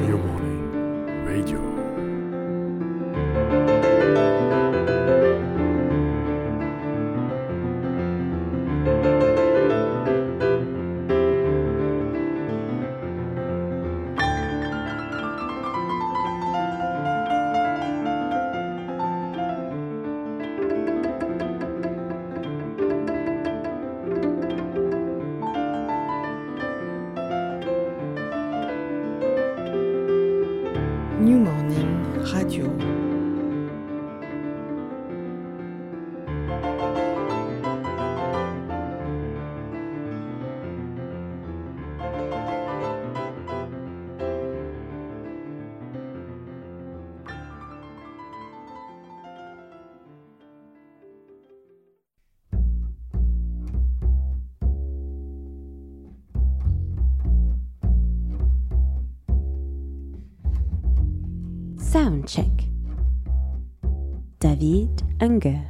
New Morning Radio. New Morning Soundcheck. David Unger.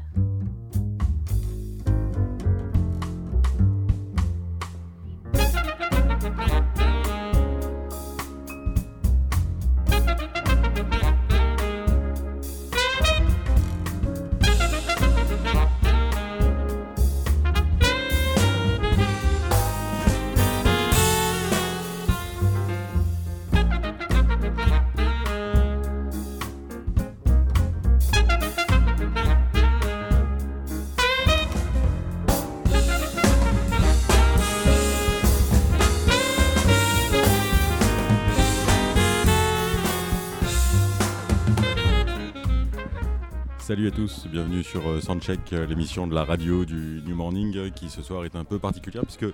Salut à tous, bienvenue sur euh, Soundcheck, euh, l'émission de la radio du New Morning euh, qui ce soir est un peu particulière puisque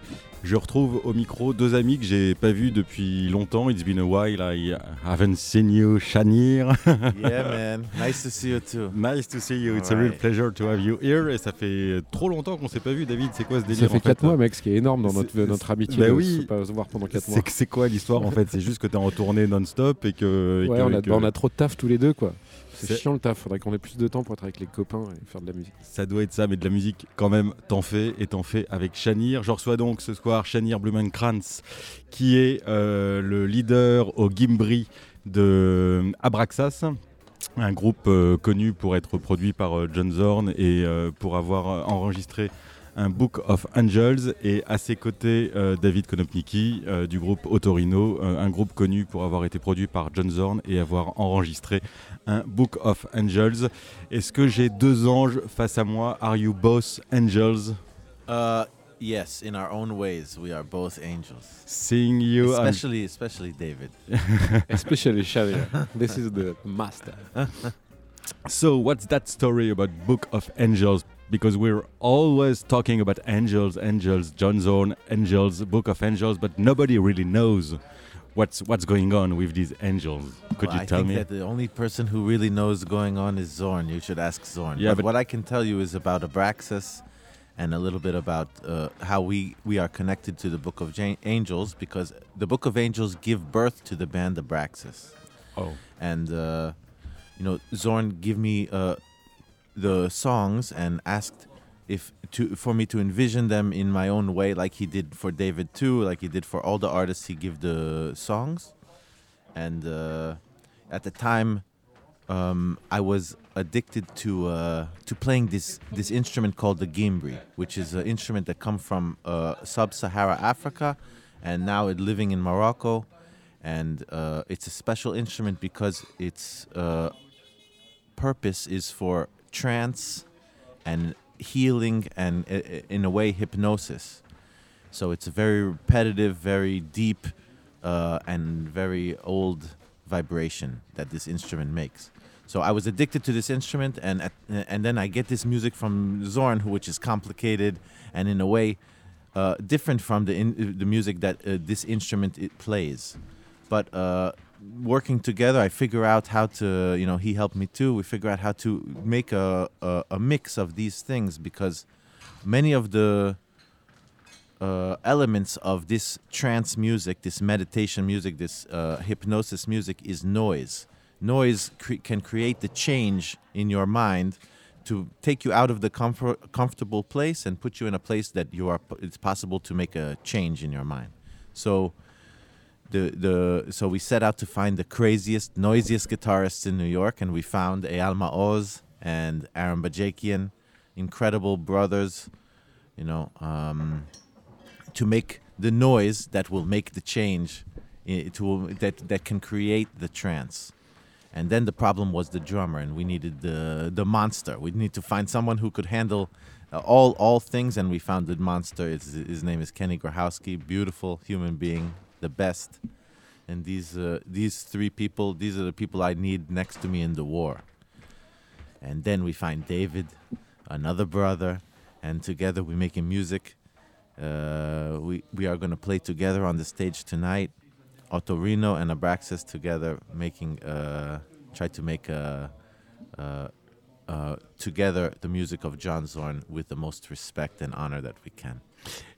je retrouve au micro deux amis que j'ai pas vus depuis longtemps. It's been a while, I haven't seen you, Shanir. yeah, man. Nice to see you too. nice to see you, it's a real pleasure to have you here. Et ça fait trop longtemps qu'on s'est pas vu, David. C'est quoi ce délire Ça fait en 4 fait mois, mec, ce qui est énorme dans notre, notre amitié Bah de oui. se pas se voir pendant 4 mois. C'est que- c'est quoi l'histoire en fait? C'est juste que t'es en tournée non-stop et que. et Ouais, que- on a, que bah, on a trop de taf tous les deux, quoi. C'est chiant le taf, faudrait qu'on ait plus de temps pour être avec les copains et faire de la musique. Ça doit être ça, mais de la musique quand même, t'en fais et t'en fais avec Shanir. Je reçois donc ce soir Shanir Blumenkrantz, qui est euh, le leader au Gimbri de Abraxas, un groupe euh, connu pour être produit par euh, John Zorn et euh, pour avoir euh, enregistré un Book of Angels et à ses côtés euh, David Konopnicki euh, du groupe Otorino, euh, un groupe connu pour avoir été produit par John Zorn et avoir enregistré un Book of Angels. Est-ce que j'ai deux anges face à moi? Are you both angels? Uh, yes, in our own ways, we are both angels. Seeing you, I'm- Especially, especially David. Especially Xavier. This is the master. So, what's that story about Book of Angels? Because we're always talking about angels, angels, John Zorn, angels, Book of Angels, but nobody really knows what's what's going on with these angels. Could Well, you I tell think me? that the only person who really knows going on is Zorn. You should ask Zorn. Yeah, but, but- what I can tell you is about Abraxas and a little bit about uh, how we, we are connected to the Book of Jan- Angels because the Book of Angels give birth to the band Abraxas. Oh, and uh, you know Zorn give me uh, the songs and asked if to for me to envision them in my own way, like he did for David too, like he did for all the artists he give the songs. And uh, at the time, um, I was addicted to uh, to playing this this instrument called the gimbri, which is an instrument that come from uh, sub-Sahara Africa, and now it living in Morocco, and uh, it's a special instrument because its uh, purpose is for trance and healing and in a way hypnosis. So it's a very repetitive, very deep, uh, and very old vibration that this instrument makes. So I was addicted to this instrument, and at, and then I get this music from Zorn, which is complicated and in a way uh, different from the in, the music that uh, this instrument it plays. But uh, working together, I figure out how to, you know, he helped me too. We figure out how to make a, a, a mix of these things because many of the uh, elements of this trance music, this meditation music, this uh, hypnosis music is noise. Noise cre- can create the change in your mind to take you out of the comfort, comfortable place and put you in a place that you are. It's possible to make a change in your mind. So the the so we set out to find the craziest, noisiest guitarists in New York, and we found Eyal Maoz and Aaron Bajakian, incredible brothers, you know, um, to make the noise that will make the change, to that that can create the trance. And then the problem was the drummer, and we needed the the monster. We need to find someone who could handle uh, all all things, and we found the monster. It's, his name is Kenny Grahowski, beautiful human being, the best. And these uh, these three people, these are the people I need next to me in the war. And then we find David, another brother, and together we're making music. Uh, we we are gonna play together on the stage tonight. Otorino and Abraxas together making uh, try to make uh, uh, uh, together the music of John Zorn with the most respect and honor that we can.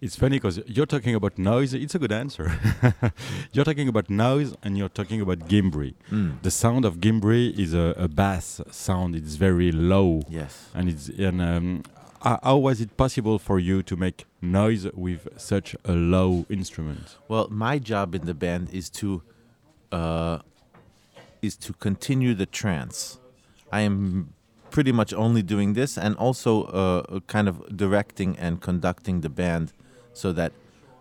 It's funny because you're talking about noise. It's a good answer. you're talking about noise and you're talking about gimbri. Mm. The sound of gimbri is a, a bass sound. It's very low, Yes. and it's and um, how, was it possible for you to make noise with such a low instrument? Well, my job in the band is to uh, is to continue the trance. I am pretty much only doing this, and also uh, kind of directing and conducting the band, so that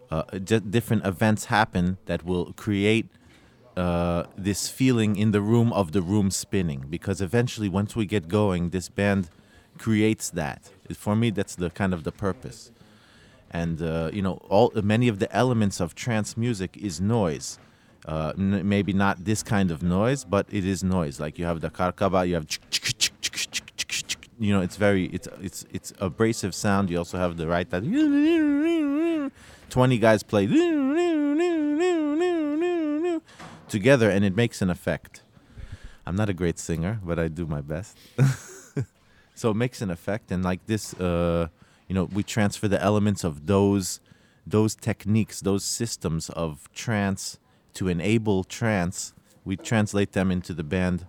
uh, di- different events happen that will create uh, this feeling in the room of the room spinning. Because eventually, once we get going, this band creates that. For me, that's the kind of the purpose and uh, you know all many of the elements of trance music is noise uh, n- maybe not this kind of noise but it is noise like you have the karkaba you have you know it's very it's it's it's abrasive sound. You also have the right that 20 guys play together and it makes an effect. I'm not a great singer but i do my best. So it makes an effect and like this uh, you know we transfer the elements of those those techniques those systems of trance to enable trance. We translate them into the band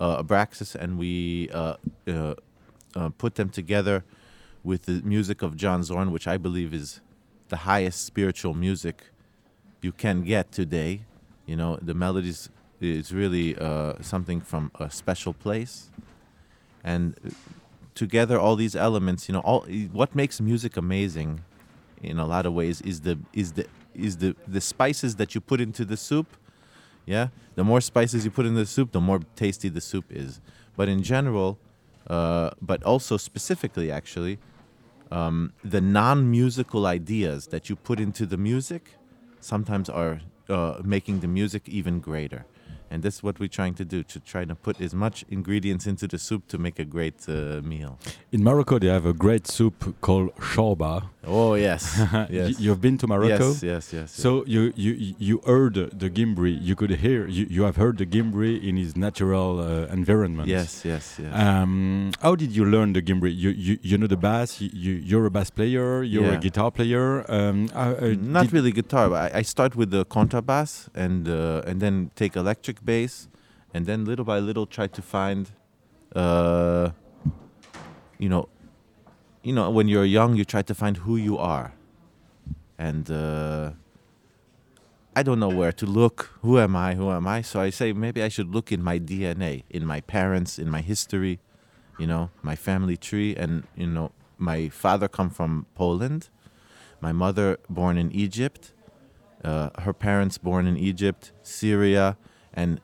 uh, abraxas and we uh, uh, uh, put them together with the music of john zorn which i believe is the highest spiritual music you can get today. You know the melodies is really uh, something from a special place. And together all these elements you know all what makes music amazing in a lot of ways is the is the is the the spices that you put into the soup. Yeah? The more spices you put in the soup the more tasty the soup is. But in general uh, but also specifically actually um, the non-musical ideas that you put into the music sometimes are uh, making the music even greater and that's what we're trying to do to try to put as much ingredients into the soup to make a great uh, meal In Morocco, they have a great soup called shorba. Oh yes yes You've been to Morocco. yes yes yes So you, you you heard the gimbri. You could hear. You, you have heard the gimbri in his natural uh, environment. yes yes yes Um, how did you learn the gimbri? You you, you know the bass. You, you you're a bass player. You're Yeah. a guitar player. Um, uh, uh, not really guitar but I, I start with the contrabass and uh, and then take electric bass and then little by little try to find uh, you know you know when you're young you try to find who you are and uh, I don't know where to look. Who am I? Who am I? So I say maybe I should look in my DNA, in my parents, in my history, you know, my family tree. And, you know, my father come from Poland, my mother born in Egypt, uh, her parents born in Egypt, Syria, and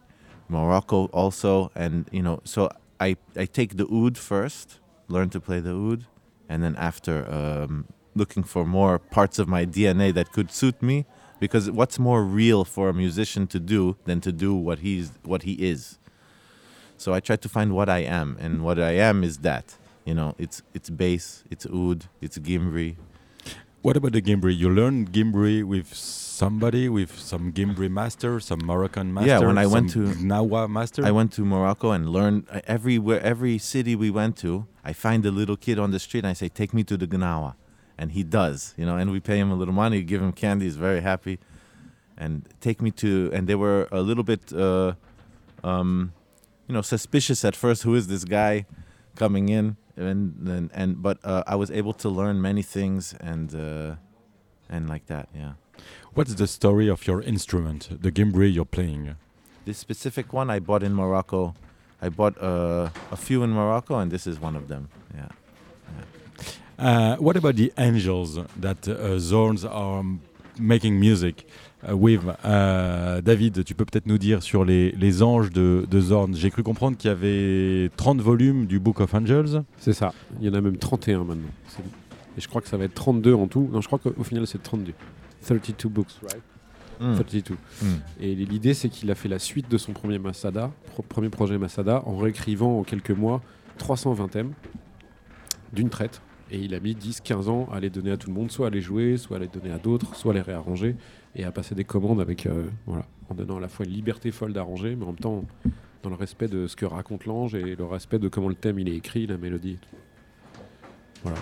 Morocco also. And, you know, so I, I take the oud first, learn to play the oud, and then after um, looking for more parts of my DNA that could suit me, because what's more real for a musician to do than to do what he's what he is. So I try to find what I am, and what I am is that. You know, it's it's bass, it's oud, it's gimbri. What about the gimbri? You learned gimbri with somebody, with some gimbri master, some Moroccan master. Yeah, when I went to- Gnawa master. I went to Morocco and learned uh, everywhere, every city we went to. I find a little kid on the street and I say, "Take me to the Gnawa," and he does. You know, and we pay him a little money, give him candy. He's very happy, and take me to. And they were a little bit, uh, um, you know, suspicious at first. Who is this guy coming in? And and, and but uh, I was able to learn many things and uh, and like that. Yeah. What's the story of your instrument, the gimbri you're playing? This specific one I bought in Morocco. I bought uh, a few in Morocco, and this is one of them. Yeah. Uh, what about the angels that uh, Zorns are making music uh, with? Uh, David, tu peux peut-être nous dire sur les, les anges de, de Zorn. J'ai cru comprendre qu'il y avait 30 volumes du Book of Angels. C'est ça. Il y en a même 31 maintenant. Et je crois que ça va être 32 en tout. Non, je crois qu'au final, c'est 32. 32 books, right? Mm. 32. Mm. Et l'idée, c'est qu'il a fait la suite de son premier Masada, pro- premier projet Masada, en réécrivant en quelques mois 320 thèmes d'une traite. Et il a mis 10-15 ans à les donner à tout le monde, soit à les jouer, soit à les donner à d'autres, soit à les réarranger, et à passer des commandes avec, euh, voilà, en donnant à la fois une liberté folle d'arranger, mais en même temps dans le respect de ce que raconte l'ange et le respect de comment le thème il est écrit, la mélodie. Voilà,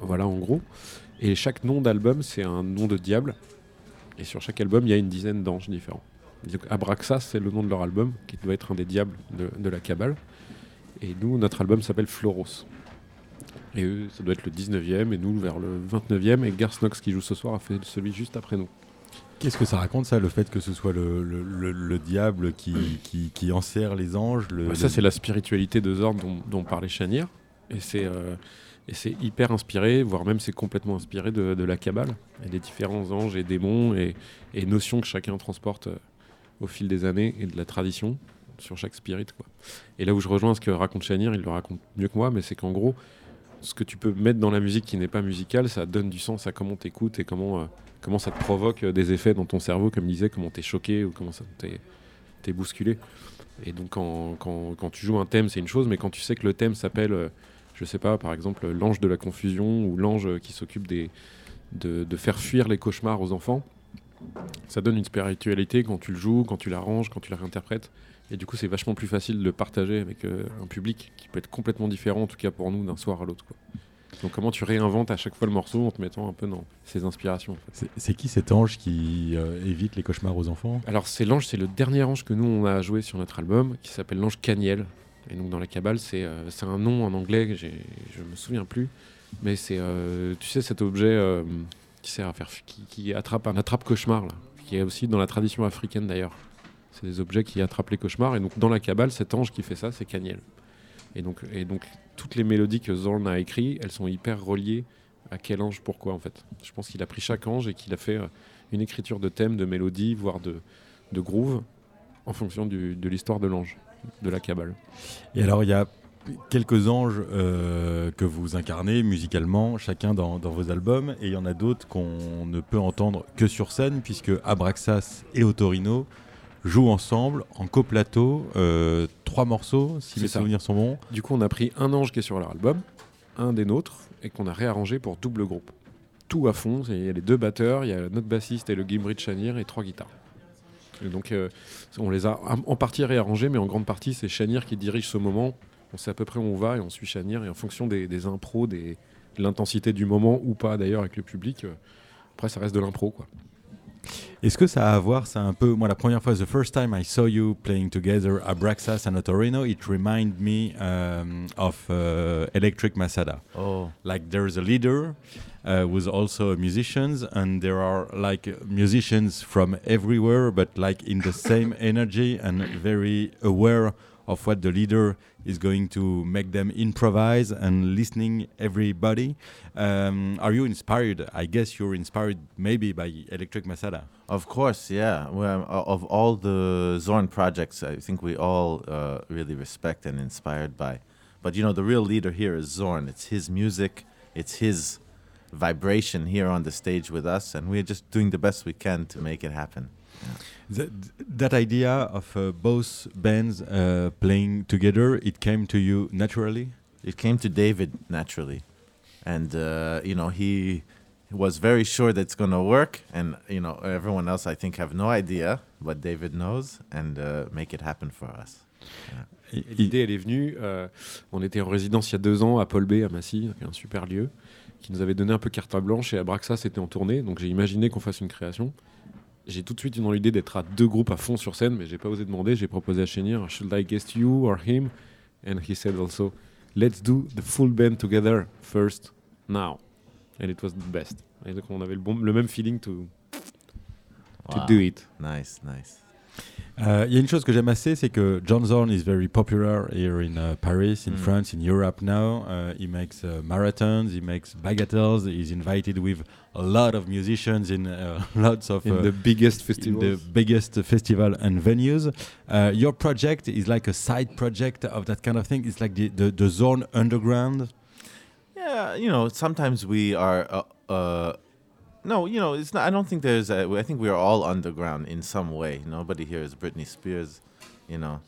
voilà en gros. Et chaque nom d'album, c'est un nom de diable. Et sur chaque album, il y a une dizaine d'anges différents. Donc, Abraxas, c'est le nom de leur album, qui doit être un des diables de, de la Kabbale. Et nous, notre album s'appelle Floros. Et eux, ça doit être le 19e, et nous vers le 29e. Et Garsnox, qui joue ce soir, a fait celui juste après nous. Qu'est-ce que ça raconte ça, le fait que ce soit le, le- le- le diable qui, qui, qui enserre les anges Ouais, ça, c'est la spiritualité de Zorn dont, dont parlait Chanir. Et c'est euh, et c'est hyper inspiré, voire même c'est complètement inspiré de, la Kabbale et des différents anges et démons et, notions que chacun transporte euh, au fil des années et de la tradition sur chaque spirit. Et là où je rejoins ce que raconte Chanir, il le raconte mieux que moi, mais c'est qu'en gros, ce que tu peux mettre dans la musique qui n'est pas musicale, ça donne du sens à comment t'écoutes et comment, euh, comment ça te provoque euh, des effets dans ton cerveau, comme il disait, comment t'es choqué ou comment ça t'es bousculé. Et donc quand, quand, tu joues un thème, c'est une chose, mais quand tu sais que le thème s'appelle, je sais pas, par exemple, l'ange de la confusion ou l'ange qui s'occupe des, de, de faire fuir les cauchemars aux enfants, ça donne une spiritualité quand tu le joues, quand tu l'arranges, quand tu la réinterprètes. Et du coup, c'est vachement plus facile de le partager avec euh, un public qui peut être complètement différent, en tout cas pour nous, d'un soir à l'autre. Donc comment tu réinventes à chaque fois le morceau en te mettant un peu dans ses inspirations. en fait? C'est- C'est qui cet ange qui euh, évite les cauchemars aux enfants? Alors c'est l'ange, c'est le dernier ange que nous on a joué sur notre album, qui s'appelle l'ange Caniel. Et donc dans la Kabbale, c'est euh, c'est un nom en anglais, que je me souviens plus, mais c'est euh, tu sais cet objet euh, qui sert à faire, qui, attrape un attrape cauchemar là, qui est aussi dans la tradition africaine d'ailleurs. C'est des objets qui attrapent les cauchemars et donc dans la Kabbale, cet ange qui fait ça, c'est Caniel. Et donc et donc toutes les mélodies que Zorn a écrites, elles sont hyper reliées à quel ange, pourquoi en fait. Je pense qu'il a pris chaque ange et qu'il a fait une écriture de thème, de mélodie, voire de de groove en fonction du- de l'histoire de l'ange, de la Kabbale. Et alors, il y a quelques anges euh, que vous incarnez musicalement, chacun dans, dans vos albums, et il y en a d'autres qu'on ne peut entendre que sur scène, puisque Abraxas et Otorino jouent ensemble en coplateau, euh, trois morceaux, si mes ça. souvenirs sont bons. Du coup, on a pris un ange qui est sur leur album, un des nôtres, et qu'on a réarrangé pour double groupe. Tout à fond, il y a les deux batteurs, il y a notre bassiste et le Gimbri de Chanir et trois guitares. Donc, euh, on les a en partie réarrangés, mais en grande partie, c'est Chanir qui dirige ce moment. On sait à peu près où on va et on suit Chanir, et en fonction des, impros, de l'intensité du moment ou pas d'ailleurs avec le public, euh, après, ça reste de l'impro, quoi. Est-ce que ça a à voir, c'est un peu, moi la première fois, the first time I saw you playing together Abraxas and Otorino, it reminded me um, of uh, Electric Masada. Oh. like there's a leader uh, who's also a musician and there are like musicians from everywhere but like in the same energy and very aware of what the leader is going to make them improvise and listening everybody um, are you inspired i guess you're inspired maybe by electric masada Of course, yeah. Well, of all the Zorn projects, I think we all uh, really respect and inspired by. But you know, the real leader here is Zorn. It's his music, it's his vibration here on the stage with us, and we're just doing the best we can to make it happen. That, that idea of uh, both bands uh, playing together it came to you naturally? It came to David naturally, and uh, you know he was very sure that it's gonna work, and you know everyone else I think have no idea, but David knows, and uh, make it happen for us. Et L'idée, elle est venue. euh, on était en résidence il y a deux ans à Paul B, à Massy, qui est un super lieu, qui nous avait donné un peu carte blanche. Et Abraxas était en tournée, donc j'ai imaginé qu'on fasse une création. J'ai tout de suite eu dans l'idée d'être à deux groupes à fond sur scène, mais j'ai pas osé demander. J'ai proposé à Chénir, Should I guest you or him? And he said also, Let's do the full band together first, now. And it was the best. Et donc on avait le, bon, le même feeling to, to Wow. do it. Nice, nice. Euh, Il y a une chose que j'aime assez, c'est que John Zorn is very popular here in uh, Paris, in Mm. France, in Europe now. Uh, he makes uh, marathons, he makes bagatelles. He's invited with a lot of musicians in uh, lots of In uh, the biggest in festival. the biggest festival and venues. Uh, your project is like a side project of that kind of thing. It's like the the, the Zorn Underground. Yeah, you know, sometimes we are. No, you know, it's not. I don't think there's. A, I think we are all underground in some way. Nobody here is Britney Spears, you know,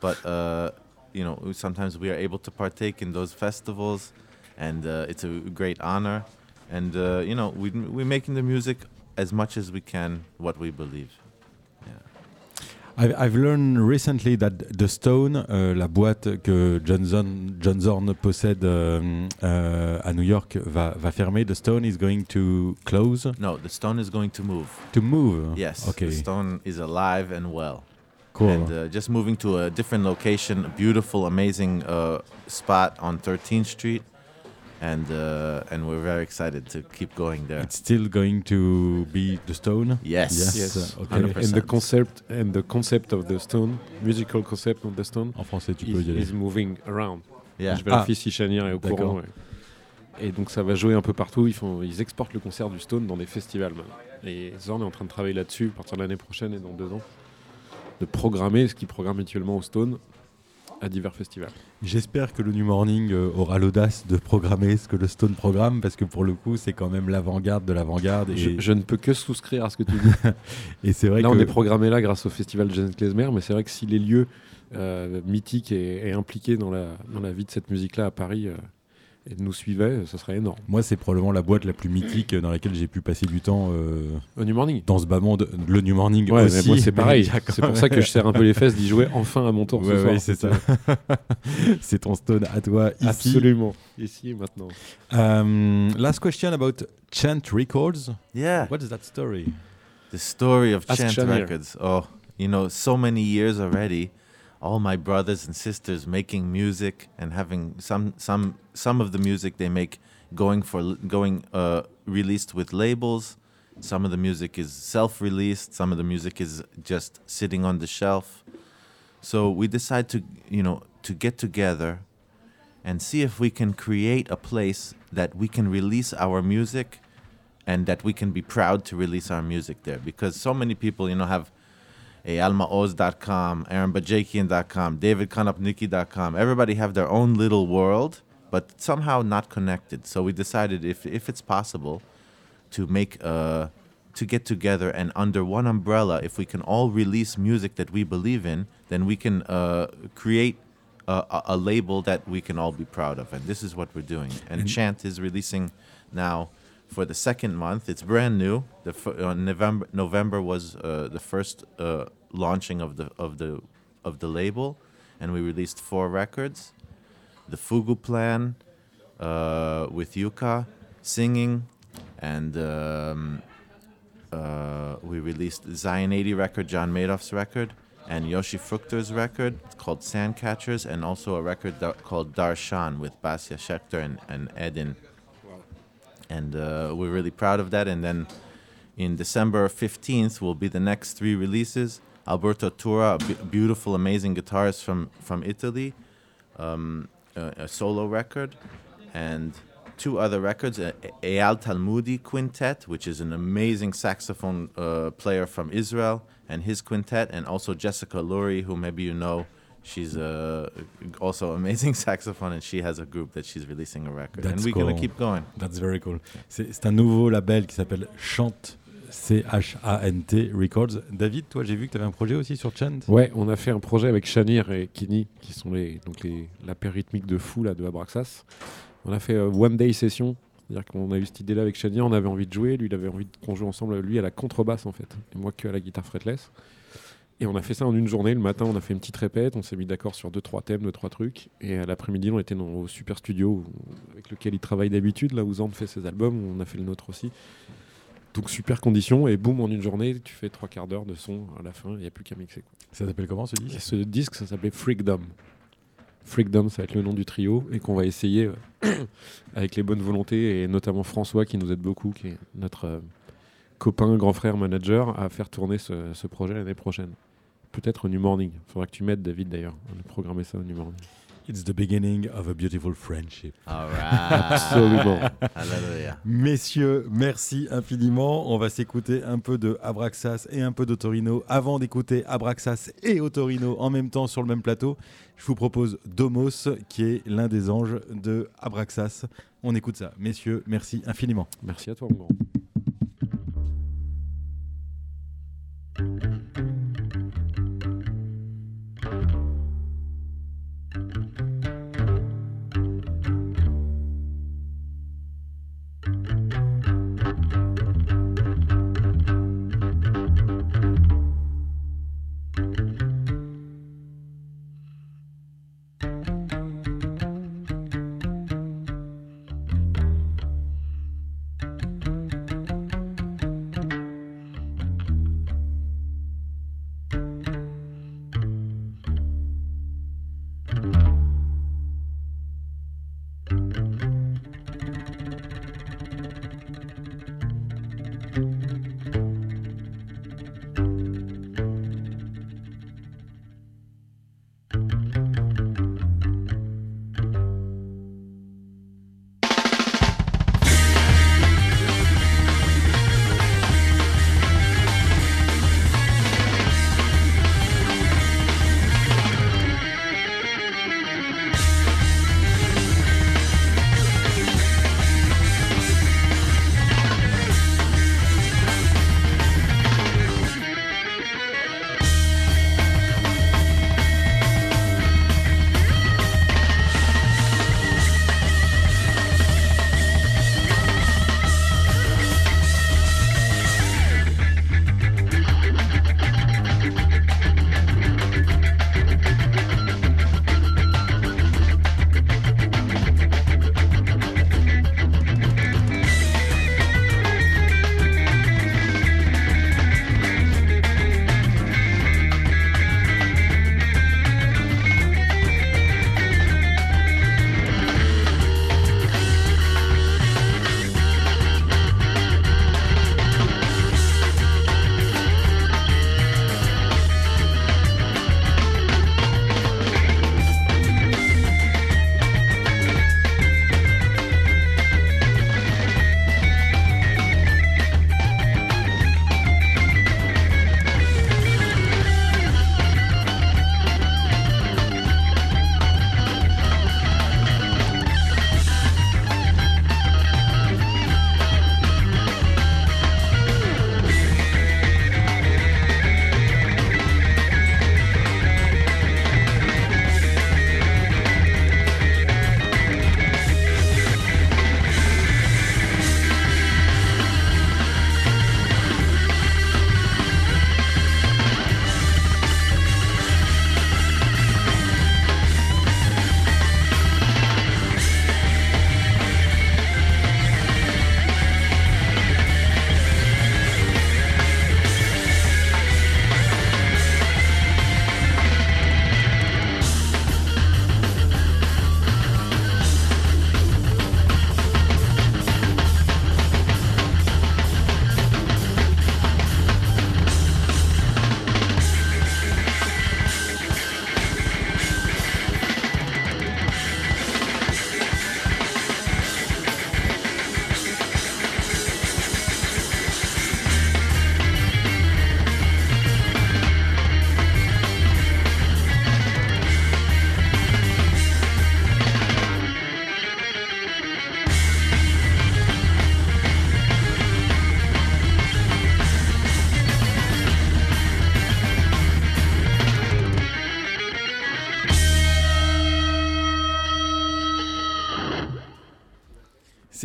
but uh, you know, sometimes we are able to partake in those festivals, and uh, it's a great honor. And uh, you know, we we're making the music as much as we can, what we believe. I've, I've learned recently that the Stone, euh, la boîte que John Zorn, John Zorn possède euh, euh, à New York, va, va fermer. The Stone is going to close, No, the stone is going to move. to move. Yes, Okay. the stone is alive and well. Cool. and uh, just moving to a different location, a beautiful, amazing uh, spot on 13th Street, and uh, and we're very excited to keep going there. It's still going to be the Stone? Yes. Yes. Yes. uh, okay. 100%. And the concept and the concept of the stone, musical concept of the stone, En français, tu peux is, y aller. is moving around. Yeah. Je vérifie Ah. si Chanier est au D'accord. courant. ouais. Et donc ça va jouer un peu partout. Ils, font, ils exportent le concert du Stone dans des festivals maintenant. Et Zorn est en train de travailler là-dessus à partir de l'année prochaine et dans deux ans. De programmer ce qu'ils programment actuellement au Stone à divers festivals. J'espère que le New Morning euh, aura l'audace de programmer ce que le Stone programme, parce que pour le coup, c'est quand même l'avant-garde de l'avant-garde. Je, Et, je ne peux que souscrire à ce que tu dis. et c'est vrai là, que. on est programmé là grâce au festival Janet Klezmer, mais c'est vrai que si les lieux euh, mythiques et, et impliqués dans la, dans la vie de cette musique-là à Paris euh, et nous suivaient, ça serait énorme. Moi, c'est probablement la boîte la plus mythique dans laquelle j'ai pu passer du temps euh, Au New Morning. dans ce bas monde. Le New Morning Ouais, aussi. mais moi c'est pareil. C'est pour ça que je serre un peu les fesses d'y jouer enfin à mon tour ce Ouais, soir. ouais, c'est ça. c'est ton Stone à toi ici. Absolument. Ici et maintenant. Um, last question about Chant Records. Yeah. What is that story? The story of Ask Chant. Records. Oh, you know, so many years already. All my brothers and sisters making music and having some some some of the music they make going for going uh, released with labels. Some of the music is self-released. Some of the music is just sitting on the shelf. So we decide to you know to get together and see if we can create a place that we can release our music and that we can be proud to release our music there because so many people you know have almaoz.com aaronbajakian.com davidkonopnicki.com everybody have their own little world but somehow not connected. So we decided if, if it's possible to make uh, to get together and under one umbrella if we can all release music that we believe in then we can uh, create a, a, a label that we can all be proud of. And this is what we're doing. And And- chant is releasing now for the second month it's brand new the uh, november november was uh, the first uh, launching of the of the of the label and we released four records the fugu plan uh, with yuka singing and um, uh, we released Zion 80 record, John Madoff's record, and Yoshi Fruchter's record it's called Sandcatchers, and also a record da- called Darshan with Basia Schechter and, and Edin. And uh, we're really proud of that. And then in December 15th will be the next three releases. Alberto Tura, beautiful, amazing guitarist from, from Italy, um, a, a solo record, and two other records Eyal Talmudi Quintet, which is an amazing saxophone uh, player from Israel, and his quintet, and also Jessica Lurie, who maybe you know. She's uh, also amazing saxophone, and she has a group that she's releasing a record. and That's we're gonna cool. keep going. That's very cool. C'est c'est un nouveau label qui s'appelle Chant, C-H-A-N-T Records. David, toi, j'ai vu que tu avais un projet aussi sur Chant. Ouais, on a fait un projet avec Shanir et Kini, qui sont les, donc les, la paire rythmique de fou là, de Abraxas. On a fait euh, One Day Session, c'est-à-dire qu'on a eu cette idée-là avec Shanir, on avait envie de jouer, lui il avait envie qu'on joue ensemble, lui à la contrebasse en fait, et moi que à la guitare fretless. Et on a fait ça en une journée. Le matin, on a fait une petite répète, on s'est mis d'accord sur deux trois thèmes, deux trois trucs. Et à l'après-midi, on était dans, au super studio avec lequel il travaille d'habitude, là où Zorn fait ses albums, on a fait le nôtre aussi. Donc super condition, et boum, en une journée, tu fais trois quarts d'heure de son à la fin, il n'y a plus qu'à mixer. quoi. Ça s'appelle comment ce Et disque ce disque, ça s'appelait Freakdom. Freakdom, ça va être le nom du trio et qu'on va essayer euh, avec les bonnes volontés et notamment François qui nous aide beaucoup, qui est notre, euh, copain, grand frère, manager, à faire tourner ce, ce projet l'année prochaine. Peut-être au New Morning. Il faudra que tu m'aides, David, d'ailleurs, à nous programmer ça au New Morning. It's the beginning of a beautiful friendship. All right. Absolument. Messieurs, merci infiniment. On va s'écouter un peu de Abraxas et un peu de Torino avant d'écouter Abraxas et Otorino en même temps sur le même plateau. Je vous propose Domos, qui est l'un des anges de Abraxas. On écoute ça. Messieurs, merci infiniment. Merci à toi, mon grand.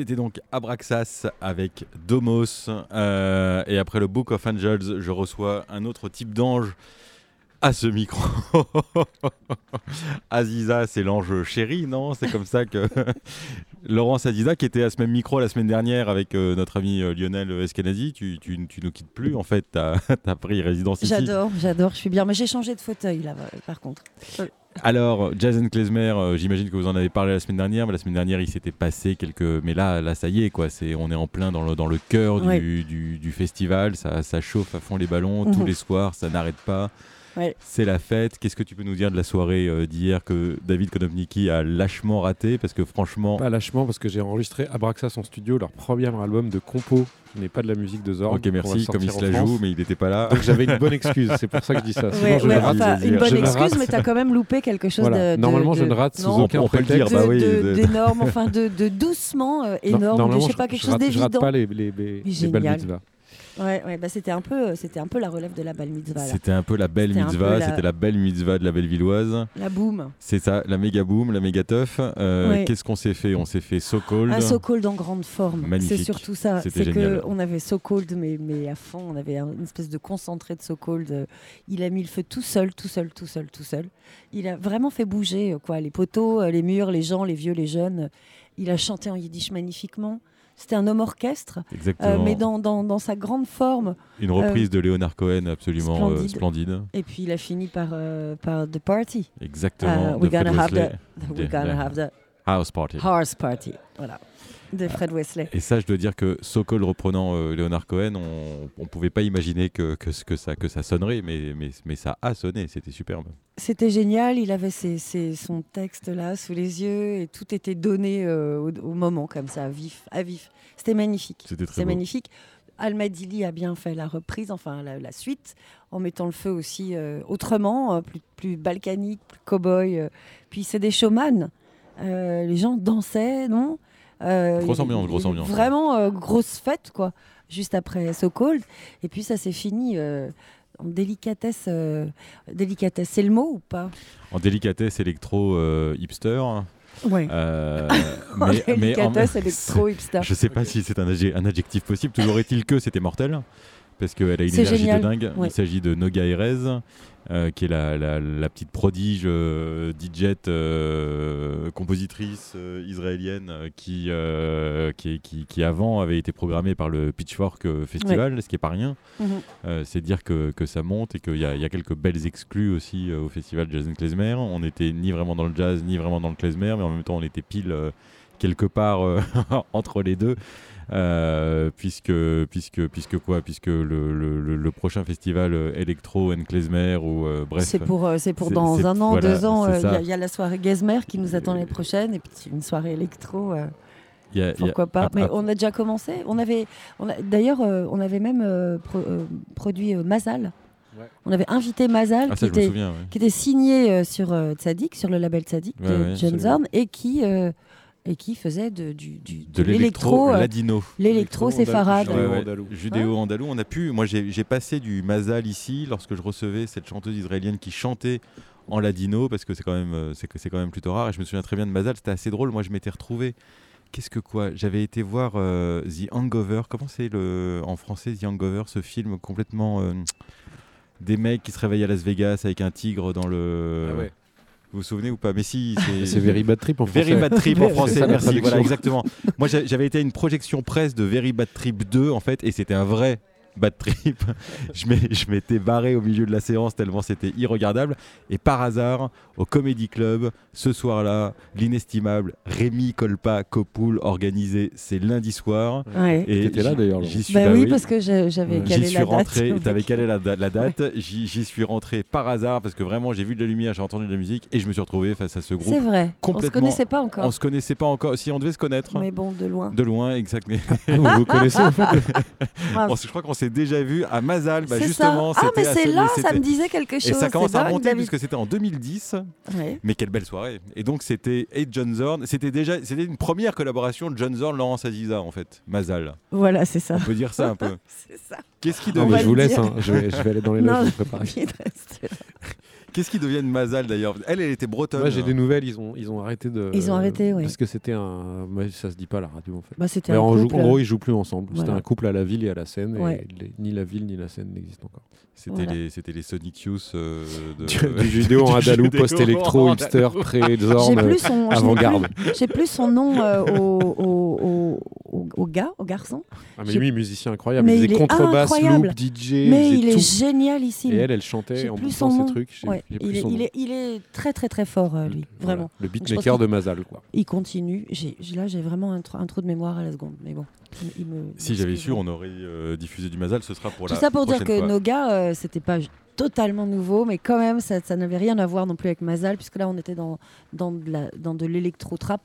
C'était donc Abraxas avec Domos. Euh, et après le Book of Angels, je reçois un autre type d'ange à ce micro. Aziza, c'est l'ange chéri, non? C'est comme ça que. Laurence Aziza, qui était à ce même micro la semaine dernière avec euh, notre ami euh, Lionel Eskenazi, tu, tu, tu nous quittes plus en fait, tu as, pris résidence ici. J'adore, j'adore, je suis bien. Mais j'ai changé de fauteuil là, par contre. Alors, Jason Klezmer, euh, j'imagine que vous en avez parlé la semaine dernière, mais la semaine dernière, il s'était passé quelques. Mais là, là, ça y est, quoi. C'est, on est en plein dans le, dans le cœur du, Ouais. du, du festival. Ça, ça chauffe à fond les ballons tous Mhm. les soirs, ça n'arrête pas. Ouais. C'est la fête. Qu'est-ce que tu peux nous dire de la soirée euh, d'hier que David Konopnicki a lâchement raté Parce que franchement, Pas lâchement parce que j'ai enregistré Abraxas en studio, leur premier album de compo, qui n'est pas de la musique de Zorn. ok, merci. Comme il se la joue, France. mais il n'était pas là. Donc j'avais une bonne excuse, c'est pour ça que je dis ça. Sinon, Ouais, je ouais, le rate. enfin, une bonne excuse, rate. mais t'as quand même loupé quelque chose Voilà. de, de- Normalement, je ne rate sous non, aucun on peut le prétexte. dire, bah oui, d'énorme, enfin de, de doucement euh, Non, énorme, de, je sais pas quelque je chose rate, je rate d'évident. pas les, les, les, Mais les. Ouais, ouais, bah c'était un peu, c'était un peu la relève de la belle mitzvah. C'était un peu la belle mitzvah, la- c'était la belle mitzvah de la Bellevilloise. la boum. C'est ça, la méga boom, la méga teuf. Euh. Qu'est-ce qu'on s'est fait? On s'est fait So Cold. Un So Cold en grande forme. C'est surtout ça. C'est que on avait So Cold, mais, mais à fond. On avait un- une espèce de concentré de So Cold. Euh, Il a mis le feu tout seul, tout seul, tout seul, tout seul. Il a vraiment fait bouger euh, quoi, les poteaux, euh, les murs, les gens, les vieux, les jeunes. Il a chanté en yiddish magnifiquement. C'était un homme orchestre, euh, mais dans, dans, dans sa grande forme. Une reprise de Léonard Cohen absolument euh, Splendide. splendide. Et puis il a fini par, euh, par The Party. Exactement. We're gonna have the, we're gonna have the House Party. Horse Party. Voilà. De Fred Wesley. Et ça, je dois dire que So Cold reprenant euh, Léonard Cohen, on, on pouvait pas imaginer que, que, ça, que ça sonnerait, mais, mais, mais ça a sonné, c'était superbe. C'était génial, il avait ses- ses- son texte là sous les yeux et tout était donné euh, au, au moment comme ça, à vif, à vif. C'était magnifique. C'était très beau. magnifique. Almadili a bien fait la reprise, enfin la, la suite, en mettant le feu aussi euh, autrement, euh, plus, plus balkanique, plus cow-boy. euh. Puis c'est des showman. Les gens dansaient, non? Grosse il- ambiance, grosse ambiance. Vraiment euh, grosse fête, quoi, juste après So Cold. Et puis ça s'est fini euh, en délicatesse. euh, délicatesse, c'est le mot ou pas? En délicatesse électro euh, hipster. Ouais. euh, En mais, mais en- délicatesse électro hipster. Je sais pas si c'est un adjectif possible. Toujours est-il que c'était mortel. Parce qu'elle a une énergie génial, de dingue. ouais. Il s'agit de Noga Erez, euh, qui est la, la- la petite prodige euh, DJ euh, compositrice euh, israélienne qui, qui, qui, qui avant avait été programmée par le Pitchfork Festival, ce qui est pas rien. Mhm. C'est dire que, que ça monte et qu'il y, y a quelques belles exclus aussi au festival Jazz Klezmer. On n'était ni vraiment dans le jazz ni vraiment dans le klezmer, mais en même temps on était pile quelque part entre les deux. Euh, puisque, puisque, puisque quoi? Puisque le, le- le- prochain festival euh, Electro and Klezmer ou euh, bref. C'est pour, euh, c'est pour dans un an, voilà, deux ans. euh, Il y, a- il y a la soirée Gazmer qui nous attend l'année prochaine et puis une soirée électro. euh, pourquoi pas Mais on a déjà commencé. On avait, on d'ailleurs, euh, on avait même euh, pro- euh, produit euh, Mazal. Ouais. On avait invité Mazal Ah, qui était souviens. ouais. qui était signé euh, sur euh, Tzadik, sur le label Tzadik Ouais, de ouais, John. Zorn, et qui et qui faisait de, du, du- De de l'électro l'électro, euh, ladino. l'électro séfarade. Judéo-andalou, on a pu. Moi, j'ai passé du Mazal ici lorsque je recevais cette chanteuse israélienne qui chantait en ladino parce que c'est quand même euh, c'est que c'est quand même plutôt rare. Et je me souviens très bien de Mazal. C'était assez drôle. Moi, je m'étais retrouvé. Qu'est-ce que quoi J'avais été voir euh, The Hangover. Comment c'est le en français The Hangover Ce film complètement euh, des mecs qui se réveillent à Las Vegas avec un tigre dans le. Ah ouais. Vous vous souvenez ou pas Mais si, C'est Very Bad Trip en français. Very Bad Trip en français, ça, merci. Voilà, exactement. Moi, j'a- j'avais été à une projection presse de Very Bad Trip 2, en fait, et c'était un vrai Bad Trip. je m'étais barré au milieu de la séance tellement c'était irregardable. Et par hasard, au Comedy Club, ce soir-là, l'inestimable Rémi Colpa Copoul organisait ses lundis soirs. Ouais. Et T'étais là, d'ailleurs. J'y suis Bah bah oui, oui. parce que j'avais calé suis la date. rentré, t'avais calé la, da- la date, j'y j'y suis rentré par hasard parce que vraiment j'ai vu de la lumière, j'ai entendu de la musique et je me suis retrouvé face à ce groupe. C'est vrai. On se complètement- connaissait pas encore. On se connaissait pas encore, si on devait se connaître. Mais bon, de loin. De loin, exactement. Vous vous connaissez en fait Ah, je crois qu'on s'est déjà vu à Mazal. Bah justement, ça. Ah, mais c'est ce- là, ça me disait quelque chose. Et ça commence c'est à dingue, monter David. puisque c'était en 2010. Ouais. Mais quelle belle soirée. Et donc c'était et John Zorn. C'était déjà c'était une première collaboration de John Zorn Laurence Aziza en fait. Mazal. Voilà, c'est ça. On peut dire ça un peu. C'est ça. Qu'est-ce qui va je vous laisse, hein. je, vais, je vais aller dans les loges, je vais préparer. Qu'est-ce qui devient de Mazal d'ailleurs? Elle, elle était bretonne. Moi j'ai des nouvelles, ils ont, ils ont arrêté de. Ils ont arrêté, oui. Parce que c'était un. ouais, ça se dit pas à la radio en fait. Bah, c'était en, jou- couple. en gros, ils jouent plus ensemble. C'était un couple à la ville et à la scène. Ouais. Et les- ni la ville ni la scène n'existent encore. C'était Voilà. les c'était les Sonic Youth euh, de- Du, du judéo en andalou, post-électro, hipster, andalou. pré J'ai Zorn, plus son, je n'ai avant-garde. plus- J'ai plus son nom euh, au, au, au, au- au gars, au garçon. Ah, mais lui, musicien incroyable. Mais il faisait est contrebasse, loop, DJ, Mais il est tout. génialissime. Et elle, elle chantait en plus bouffant son ses trucs. J'ai Ouais. Il est, son il, nom. est, il est très très très fort, euh, lui, Voilà. vraiment. Le beatmaker de Mazal, quoi. Il continue. Là, j'ai vraiment un, tr- un trou de mémoire à la seconde, mais bon. il- il me- Si j'avais su, on aurait euh, diffusé du Mazal, ce sera pour Tout la ça pour dire que fois. nos gars, euh, c'était pas totalement nouveau, mais quand même, ça, ça n'avait rien à voir non plus avec Mazal, puisque là, on était dans, dans de, la- dans de l'électro-trap,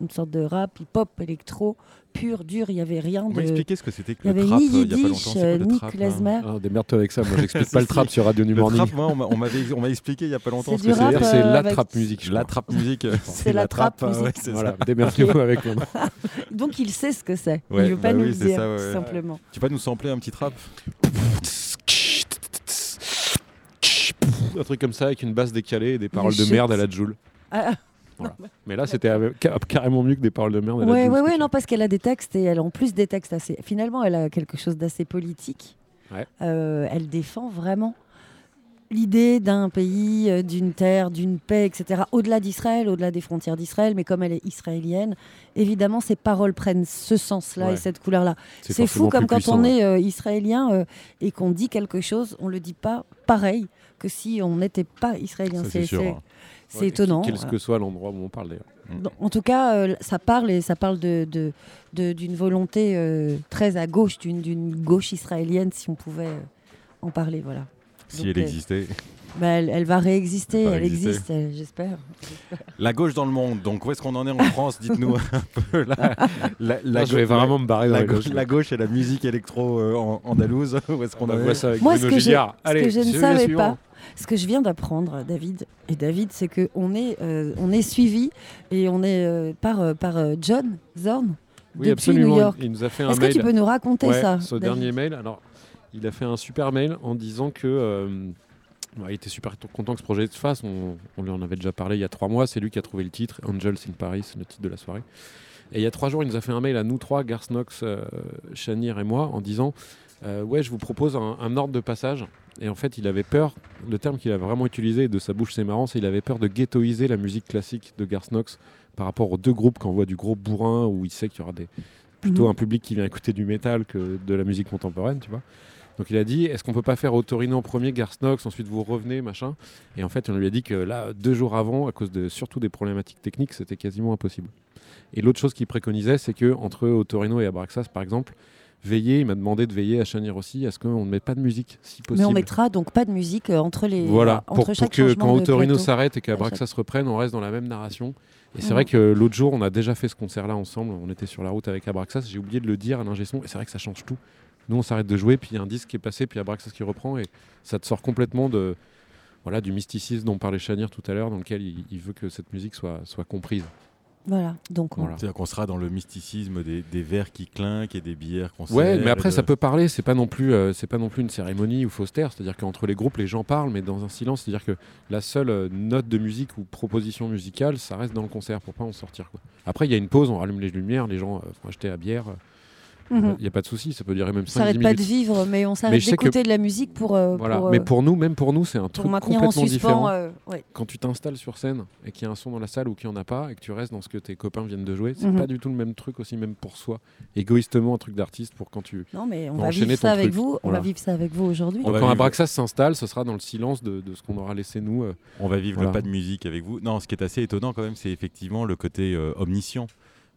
une sorte de rap, hip-hop, électro, pur, dur, il n'y avait rien On de... expliqué ce que c'était que Il n'y le avait trap ni euh, il y a pas longtemps. Yiddish, euh, ni hein klezmer. Ah, Démerde-toi avec ça, moi j'explique pas le trap sur Radio New Le Morning. trap, moi, on m'a- on m'avait on m'a expliqué il y a pas longtemps C'est ce que c'est. C'est euh, la avec- trap musique. je La trap musique, euh, C'est la trap euh, Voilà, ça. démerdez-vous avec nom. Donc il sait ce que c'est. Il ne veut pas bah nous oui, le dire, simplement. Tu vas nous sampler un petit trap Un truc comme ça avec une basse décalée et des paroles de merde à la Joule. Ah, Mais là, c'était carrément mieux que des paroles de merde à la Ouais, non, parce qu'elle a des textes et elle a en plus des textes assez. Finalement, elle a quelque chose d'assez politique. Ouais. Euh, elle défend vraiment l'idée d'un pays, euh, d'une terre, d'une paix, etc. Au-delà d'Israël, au-delà des frontières d'Israël, mais comme elle est israélienne, évidemment, ses paroles prennent ce sens-là Ouais. et cette couleur-là. C'est fou comme quand puissant, on est euh, israélien euh, et qu'on dit quelque chose, on le dit pas pareil que si on n'était pas israélien. C'est sûr. hein. C'est Ouais, étonnant. Quel que soit l'endroit où on parle d'ailleurs. Non, En tout cas, euh, ça parle et ça parle de, de- de- d'une volonté euh, très à gauche, d'une, d'une gauche israélienne, si on pouvait euh, en parler. Voilà. Si Donc, elle euh, existait. Bah, elle, elle va réexister, Elle existe, j'espère. La gauche dans le monde. Donc où est-ce qu'on en est en France? Dites-nous un peu. La, la, la Là, je vais vraiment me barrer la, la gauche, gauche. la gauche et la musique électro euh, en- andalouse. Où est-ce qu'on On en voit est? ça avec Moi, ce que, je, Gilliard. ce Allez, que je ne savais suivant. pas, ce que je viens d'apprendre, David et David, c'est que on est, euh, on est suivi et on est euh, par, euh, par John Zorn Oui, depuis absolument. New York. Il nous a fait un Est-ce que tu peux nous raconter Ouais, ça Ce David dernier mail, alors, il a fait un super mail en disant que. euh, il était super content que ce projet se fasse. On, on lui en avait déjà parlé il y a trois mois. C'est lui qui a trouvé le titre, Angels in Paris, le titre de la soirée. Et il y a trois jours, il nous a fait un mail à nous trois, Garsnox, euh, Chanir et moi, en disant euh, Ouais, je vous propose un, un ordre de passage. Et en fait, il avait peur, le terme qu'il a vraiment utilisé, de sa bouche c'est marrant, c'est il avait peur de ghettoiser la musique classique de Garsnox par rapport aux deux groupes qu'on voit du gros bourrin où il sait qu'il y aura des, plutôt Mhm. un public qui vient écouter du métal que de la musique contemporaine, tu vois. Donc il a dit, est-ce qu'on peut pas faire Autorino en premier, Garsnox, ensuite vous revenez, machin? Et en fait, on lui a dit que là, deux jours avant, à cause de surtout des problématiques techniques, c'était quasiment impossible. Et l'autre chose qu'il préconisait, c'est que entre Autorino et Abraxas, par exemple, veiller, il m'a demandé de veiller à Chanir aussi, à ce qu'on ne mette pas de musique, si possible. Mais on mettra donc pas de musique euh, entre les. Voilà, entre pour, pour que quand Autorino s'arrête et chaque- qu'Abraxas reprenne, on reste dans la même narration. Et c'est Mhm. vrai que l'autre jour, on a déjà fait ce concert-là ensemble. On était sur la route avec Abraxas. J'ai oublié de le dire à l'ingé son. Et c'est vrai que ça change tout. Nous, on s'arrête de jouer, puis il y a un disque qui est passé, puis Abraxas qui reprend. Et ça te sort complètement de, voilà, du mysticisme dont parlait Chanir tout à l'heure, dans lequel il, il veut que cette musique soit, soit comprise. Voilà, donc on- Voilà. C'est-à-dire qu'on sera dans le mysticisme des, des verres qui clinquent et des bières qu'on Ouais, mais après de- ça peut parler. C'est pas non plus, euh, c'est pas non plus une cérémonie ou faussaire. C'est-à-dire qu'entre les groupes, les gens parlent, mais dans un silence. C'est-à-dire que la seule euh, note de musique ou proposition musicale, ça reste dans le concert pour pas en sortir. Quoi. Après, il y a une pause, on rallume les lumières, les gens euh, font acheter à bière. Il Mhm. n'y a pas de souci, ça peut durer même on 5 s'arrête minutes. pas de vivre, mais on Mais s'arrête sais que- d'écouter de la musique pour, euh, Voilà. pour, euh, mais pour nous, même pour nous, c'est un truc complètement suspens. différent. euh, ouais. Quand tu t'installes sur scène et qu'il y a un son dans la salle ou qu'il n'y en a pas et que tu restes dans ce que tes copains viennent de jouer, c'est Mhm. pas du tout le même truc aussi, même pour soi. Égoïstement, un truc d'artiste pour quand tu. Non, mais on va vivre ça avec truc. vous. On Voilà. va vivre ça avec vous aujourd'hui. On quand vivre- Abraxas s'installe, ce sera dans le silence de, de ce qu'on aura laissé nous. euh, On va vivre Voilà. le pas de musique avec vous. Non, ce qui est assez étonnant quand même, c'est effectivement le côté euh, omniscient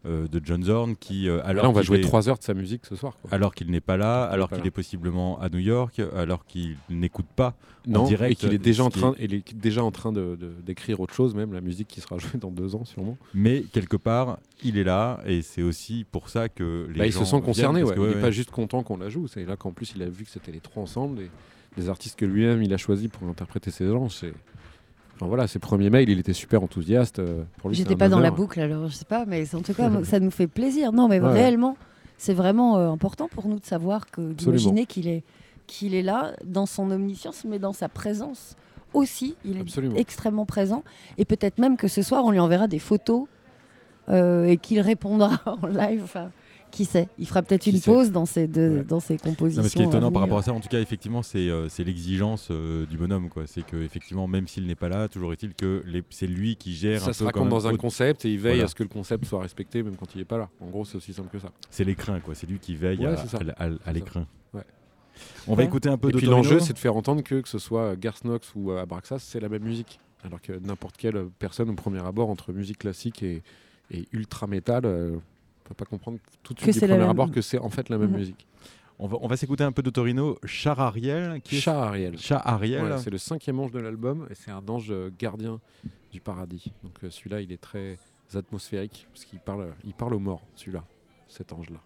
euh, de John Zorn qui, euh, alors là, on va jouer 3 heures de sa musique ce soir. quoi. alors qu'il n'est pas là, alors qu'il est possiblement à New York, alors qu'il n'écoute pas. non, direct, et qu'il est déjà en train, il est déjà en train de, d'écrire autre chose, même la musique qui sera jouée dans deux ans sûrement. Mais quelque part, il est là et c'est aussi pour ça que les Bah, il gens se sent concerné, ouais. il n'est ouais. pas juste content qu'on la joue. C'est là qu'en plus il a vu que c'était les trois ensemble, et les artistes que lui-même il a choisi pour interpréter ses gens. C'est, enfin voilà, ses premiers mails, il était super enthousiaste. euh, Pour lui, c'est J'étais pas dans la boucle, alors je sais pas, mais en tout cas, ça nous fait plaisir. Non, mais Ouais. réellement, c'est vraiment euh, important pour nous de savoir que d'imaginer qu'il est qu'il est là dans son omniscience, mais dans sa présence aussi. Il est Absolument. extrêmement présent, et peut-être même que ce soir, on lui enverra des photos euh, et qu'il répondra en live. Enfin, qui sait? Il fera peut-être une sait? pause dans ses deux, Ouais. dans ses compositions. Non, mais ce qui est étonnant par venir. rapport à ça, en tout cas, effectivement, c'est euh, l'exigence euh, du bonhomme. quoi. C'est que effectivement, même s'il n'est pas là, toujours est-il que c'est lui qui gère un Ça se peu. quand raconte dans un concept et il veille Voilà. à ce que le concept soit respecté même quand il n'est pas là. En gros, c'est aussi simple que ça. C'est l'écrin, quoi. C'est lui qui veille Ouais, à, à- à- à C'est l'écrin. Ouais. On va écouter un peu Et de puis Torino. l'enjeu, c'est de faire entendre que que ce soit Garth Knox ou euh, Abraxas, c'est la même musique. Alors que n'importe quelle personne au premier abord entre musique classique et, et ultra métal euh, peut pas comprendre tout de Que suite du premier abord que c'est en fait la même Mhm. musique. On va, on va s'écouter un peu de Torino. Char Ariel. Qui est- Chat Ariel. Chat Ariel. Ouais, c'est le cinquième ange de l'album et c'est un ange euh, gardien du paradis. Donc euh, celui-là, il est très atmosphérique parce qu'il parle, il parle aux morts, celui-là, cet ange-là.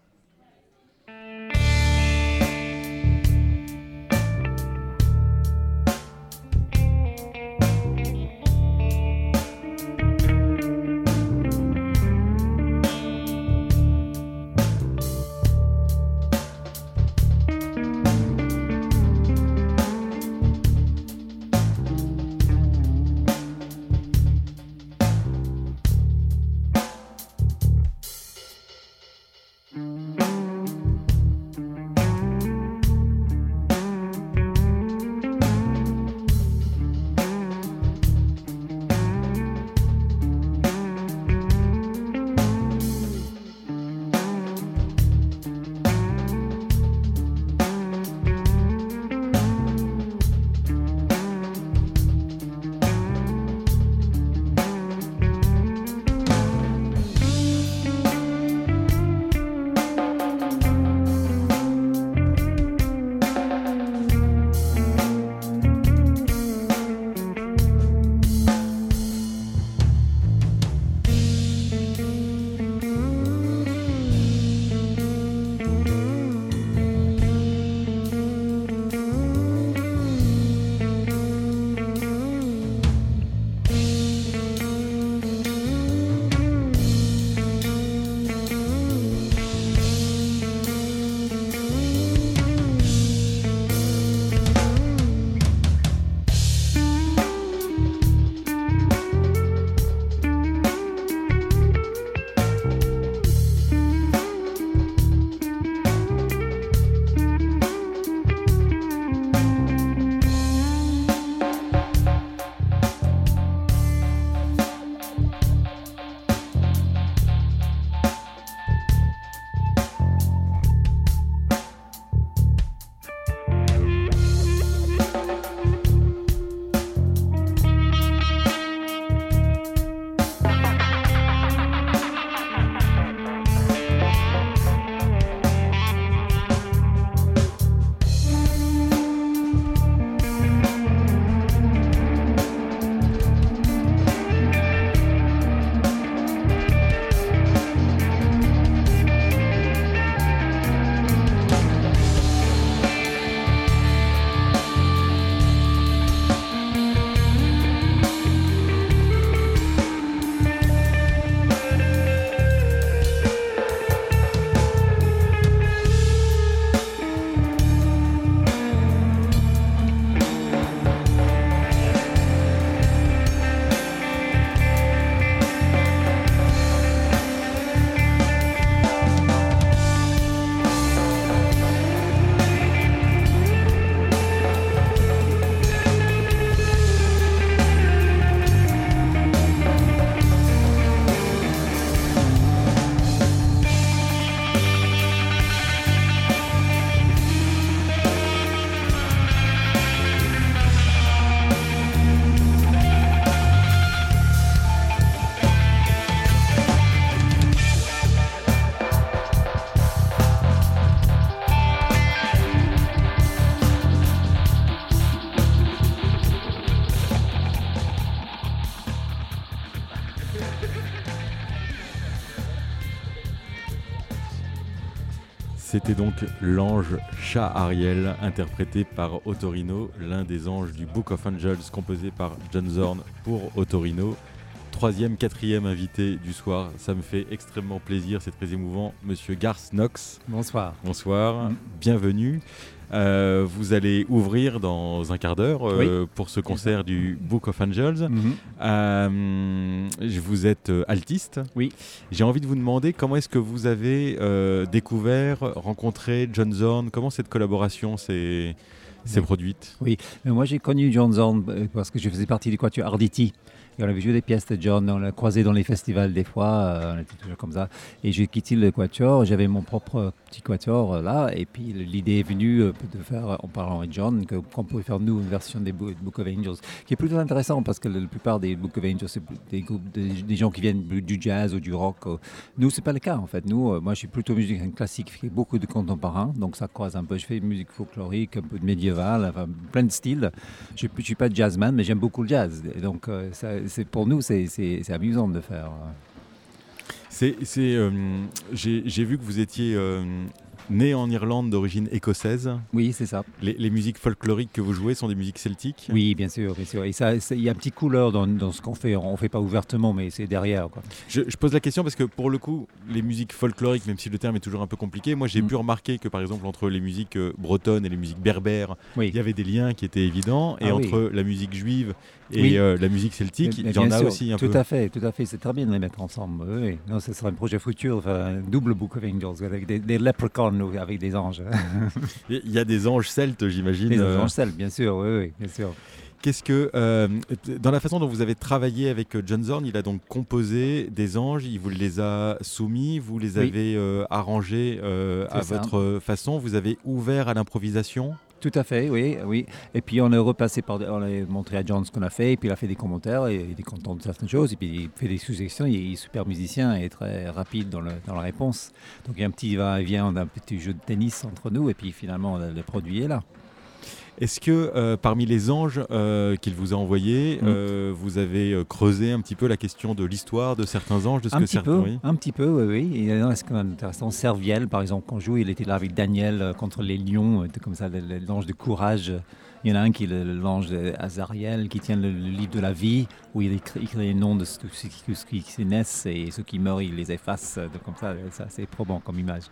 C'était donc l'ange Chat Ariel, interprété par Otorino, l'un des anges du Book of Angels, composé par John Zorn pour Otorino. Troisième, quatrième invité du soir, ça me fait extrêmement plaisir, c'est très émouvant. Monsieur Garth Knox, Bonsoir. bonsoir, Mm. bienvenue. Euh, vous allez ouvrir dans un quart d'heure euh, pour ce concert du Book of Angels. Euh, je- vous êtes altiste. Oui. J'ai envie de vous demander comment est-ce que vous avez découvert, rencontré John Zorn? Comment cette collaboration s'est produite? Mais moi, j'ai connu John Zorn parce que je faisais partie du quatuor Arditi. On avait joué des pièces de John, on l'a croisé dans les festivals des fois, euh, on était toujours comme ça. Et j'ai quitté le quatuor, j'avais mon propre petit quatuor euh, là, et puis l'idée est venue euh, de faire, en parlant avec John, qu'on pouvait faire nous une version des Bo- Book of Angels, qui est plutôt intéressant parce que la plupart des Book of Angels, c'est des groupes, des, gens qui viennent du jazz ou du rock. Nous, c'est pas le cas en fait. Nous, moi, je suis plutôt musique classique, je fais beaucoup de contemporains, donc ça croise un peu. Je fais musique folklorique, un peu de médiéval, enfin, plein de styles. Je ne suis pas jazzman, mais j'aime beaucoup le jazz. Donc, ça- c'est pour nous, c'est- amusant de faire. C'est, c'est, euh, j'ai, j'ai vu que vous étiez euh, né en Irlande d'origine écossaise. Oui, c'est ça. Les, les musiques folkloriques que vous jouez sont des musiques celtiques? Oui, bien sûr, bien sûr. Et ça, il y a un petit couleur dans, dans ce qu'on fait. On ne fait pas ouvertement, mais c'est derrière. Quoi. Je, je pose la question parce que pour le coup, les musiques folkloriques, même si le terme est toujours un peu compliqué, moi j'ai Mm. pu remarquer que par exemple entre les musiques euh, bretonnes et les musiques berbères, Oui. il y avait des liens qui étaient évidents. Et Ah oui. entre la musique juive et Oui. euh, la musique celtique, Mais- mais il y en a sûr, aussi un tout peu. à fait, tout à fait. C'est très bien de les mettre ensemble. Non, ce sera un projet futur, un double Book of Angels avec des, des leprechauns avec des anges. Il y a des anges celtes, j'imagine. Des euh, anges seuls, bien sûr. Oui, oui, bien sûr. Qu'est-ce que, euh, dans la façon dont vous avez travaillé avec euh, John Zorn, il a donc composé des anges, il vous les a soumis, vous les Oui. avez euh, arrangés euh, à ça. votre façon, vous avez ouvert à l'improvisation? Tout à fait, oui, oui. Et puis on est repassé par, on a montré à John ce qu'on a fait, et puis il a fait des commentaires, et il est content de certaines choses, et puis il fait des suggestions. Il est super musicien et très rapide dans, la réponse. Donc il y a un petit va-et-vient d'un petit jeu de tennis entre nous, et puis finalement le produit est là. Est-ce que euh, parmi les anges euh, qu'il vous a envoyés, Mm. euh, vous avez creusé un petit peu la question de l'histoire de certains anges, de ce Un que petit certains peu, oui un petit peu, oui, oui. Et il y en a ce qu'on a intéressant, Serviel, par exemple, quand on joue, il était là avec Daniel contre les lions, comme ça, l'ange de courage. Il y en a un qui est l'ange Azariel, qui tient le, le livre de la vie, où il écrit, il les noms de ceux qui, ceux qui- qui naissent et ceux qui meurent, il les efface. donc comme ça, ça c'est probant comme image.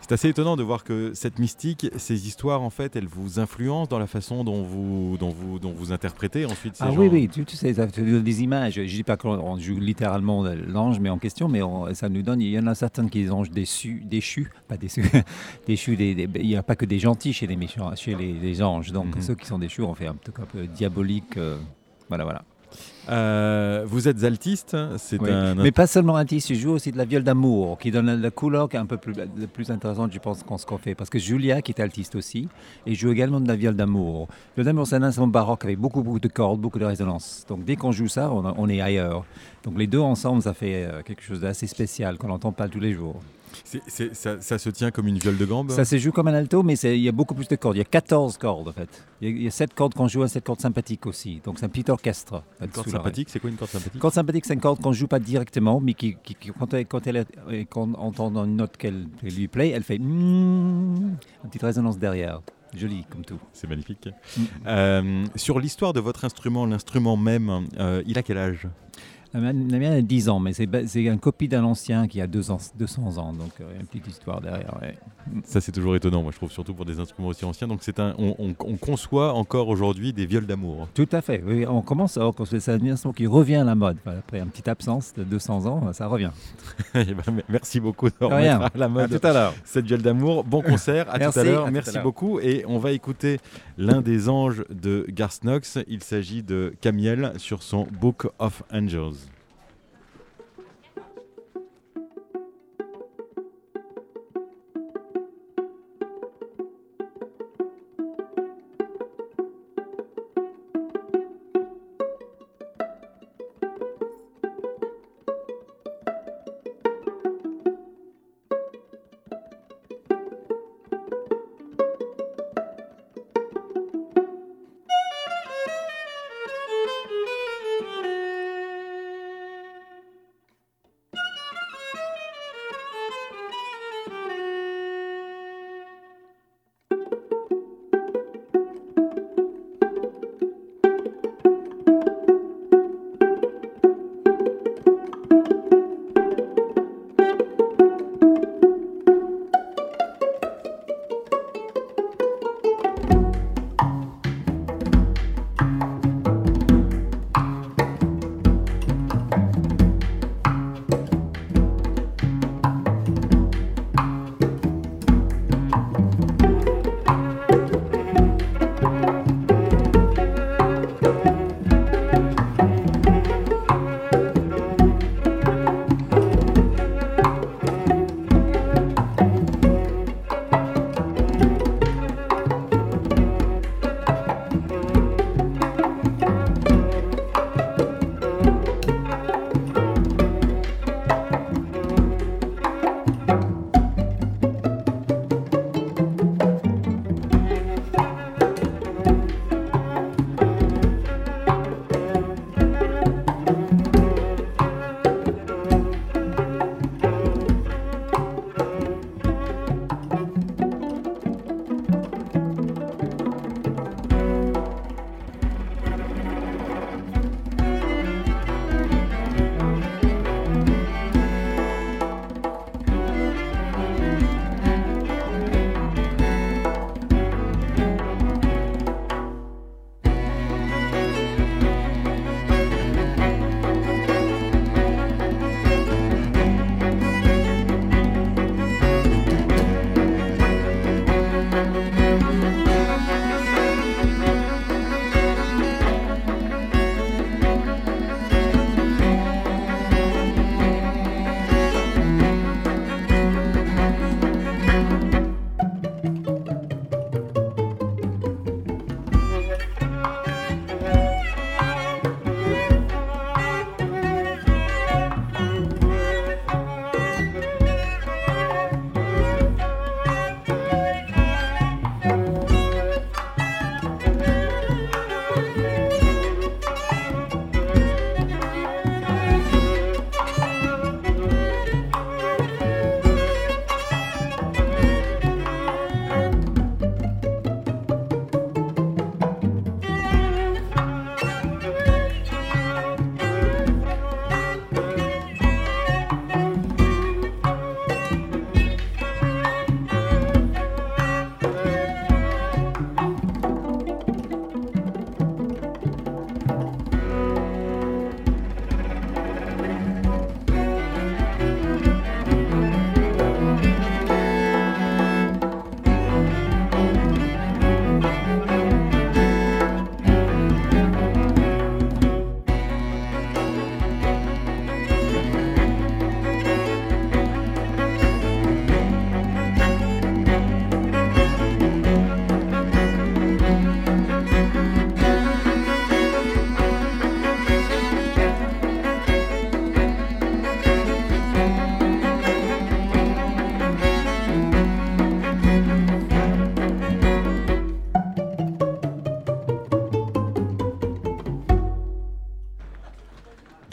C'est assez étonnant de voir que cette mystique, ces histoires, en fait, elles vous influencent dans la façon dont vous, dont vous, dont vous interprétez ensuite ces Ah gens. oui, oui, tu, tu sais, des images. Je ne dis pas qu'on joue littéralement l'ange, mais en question, mais on- ça nous donne. Il y en a certains qui sont déçus, déchus, pas déçus, déchus. Des, des- il n'y a pas que des gentils chez les méchants, chez les, les anges. Donc Mhm. ceux qui sont déchus, on fait un peu, un peu diabolique. euh, voilà, voilà. Euh, vous êtes altiste, c'est Oui. un. Mais pas seulement titre, je joue aussi de la viole d'amour, qui donne la, couleur qui est un peu plus, plus intéressante, je pense, qu'on ce qu'on fait. Parce que Julia, qui est altiste aussi, et joue également de la viole d'amour. Le viole d'amour, c'est un instrument baroque avec beaucoup, beaucoup de cordes, beaucoup de résonance. Donc dès qu'on joue ça, on, on est ailleurs. Donc les deux ensemble, ça fait euh, quelque chose d'assez spécial qu'on n'entend pas tous les jours. Ça, ça se tient comme une viole de gambe. Ça se joue comme un alto, mais il y a beaucoup plus de cordes. Il y a 14 cordes en fait. Il y a, il y a 7 cordes qu'on joue, et 7 cordes sympathiques aussi. Donc c'est un petit orchestre. Une corde sympathique, c'est quoi une corde sympathique? Corde sympathique, c'est une corde qu'on ne joue pas directement, mais qui, qui- qui- quand, elle, quand, qu'on entend une note qu'elle qu'elle lui plaît, elle fait mm, une petite résonance derrière. Joli comme tout. C'est magnifique. Mm. Euh, sur l'histoire de votre instrument, l'instrument même, euh, il a quel âge? La mienne, la mienne a 10 ans, mais c'est une copie d'un ancien qui a deux ans- 200 ans, donc euh, il y a une petite histoire derrière. ouais. Ça, c'est toujours étonnant, moi, je trouve, surtout pour des instruments aussi anciens. Donc, un, on, on- on conçoit encore aujourd'hui des viols d'amour. Tout à fait. Oui, on commence à c'est un instrument qui revient à la mode. Après une petite absence de 200 ans, ça revient. Eh ben, merci beaucoup de remettre à la À mode tout à l'heure. cette viole d'amour. Bon concert, à tout Merci, à à l'heure. à Merci beaucoup. Et on va écouter l'un des anges de Garth Knox. Il s'agit de Camiel sur son Book of Angels.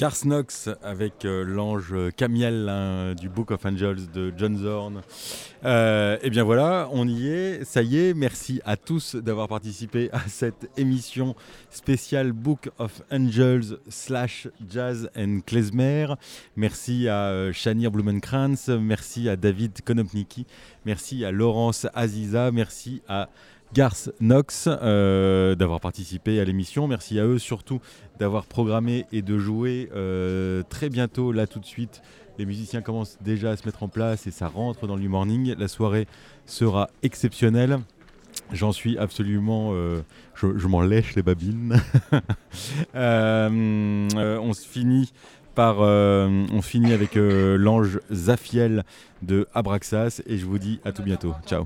Garth Knox avec euh, l'ange Camiel hein, du Book of Angels de John Zorn. Euh, et bien voilà, on y est, ça y est. Merci à tous d'avoir participé à cette émission spéciale Book of Angels slash Jazz and Klezmer. Merci à euh, Shanir Blumenkrantz, merci à David Konopnicki, merci à Laurence Aziza, merci à Garth Knox euh, d'avoir participé à l'émission. Merci à eux surtout d'avoir programmé et de jouer euh, très bientôt, là tout de suite. Les musiciens commencent déjà à se mettre en place et ça rentre dans le morning. La soirée sera exceptionnelle. J'en suis absolument. euh, je m'en lèche les babines. On se finit avec l'ange Zaphiel de Abraxas et je vous dis à tout bientôt. Ciao.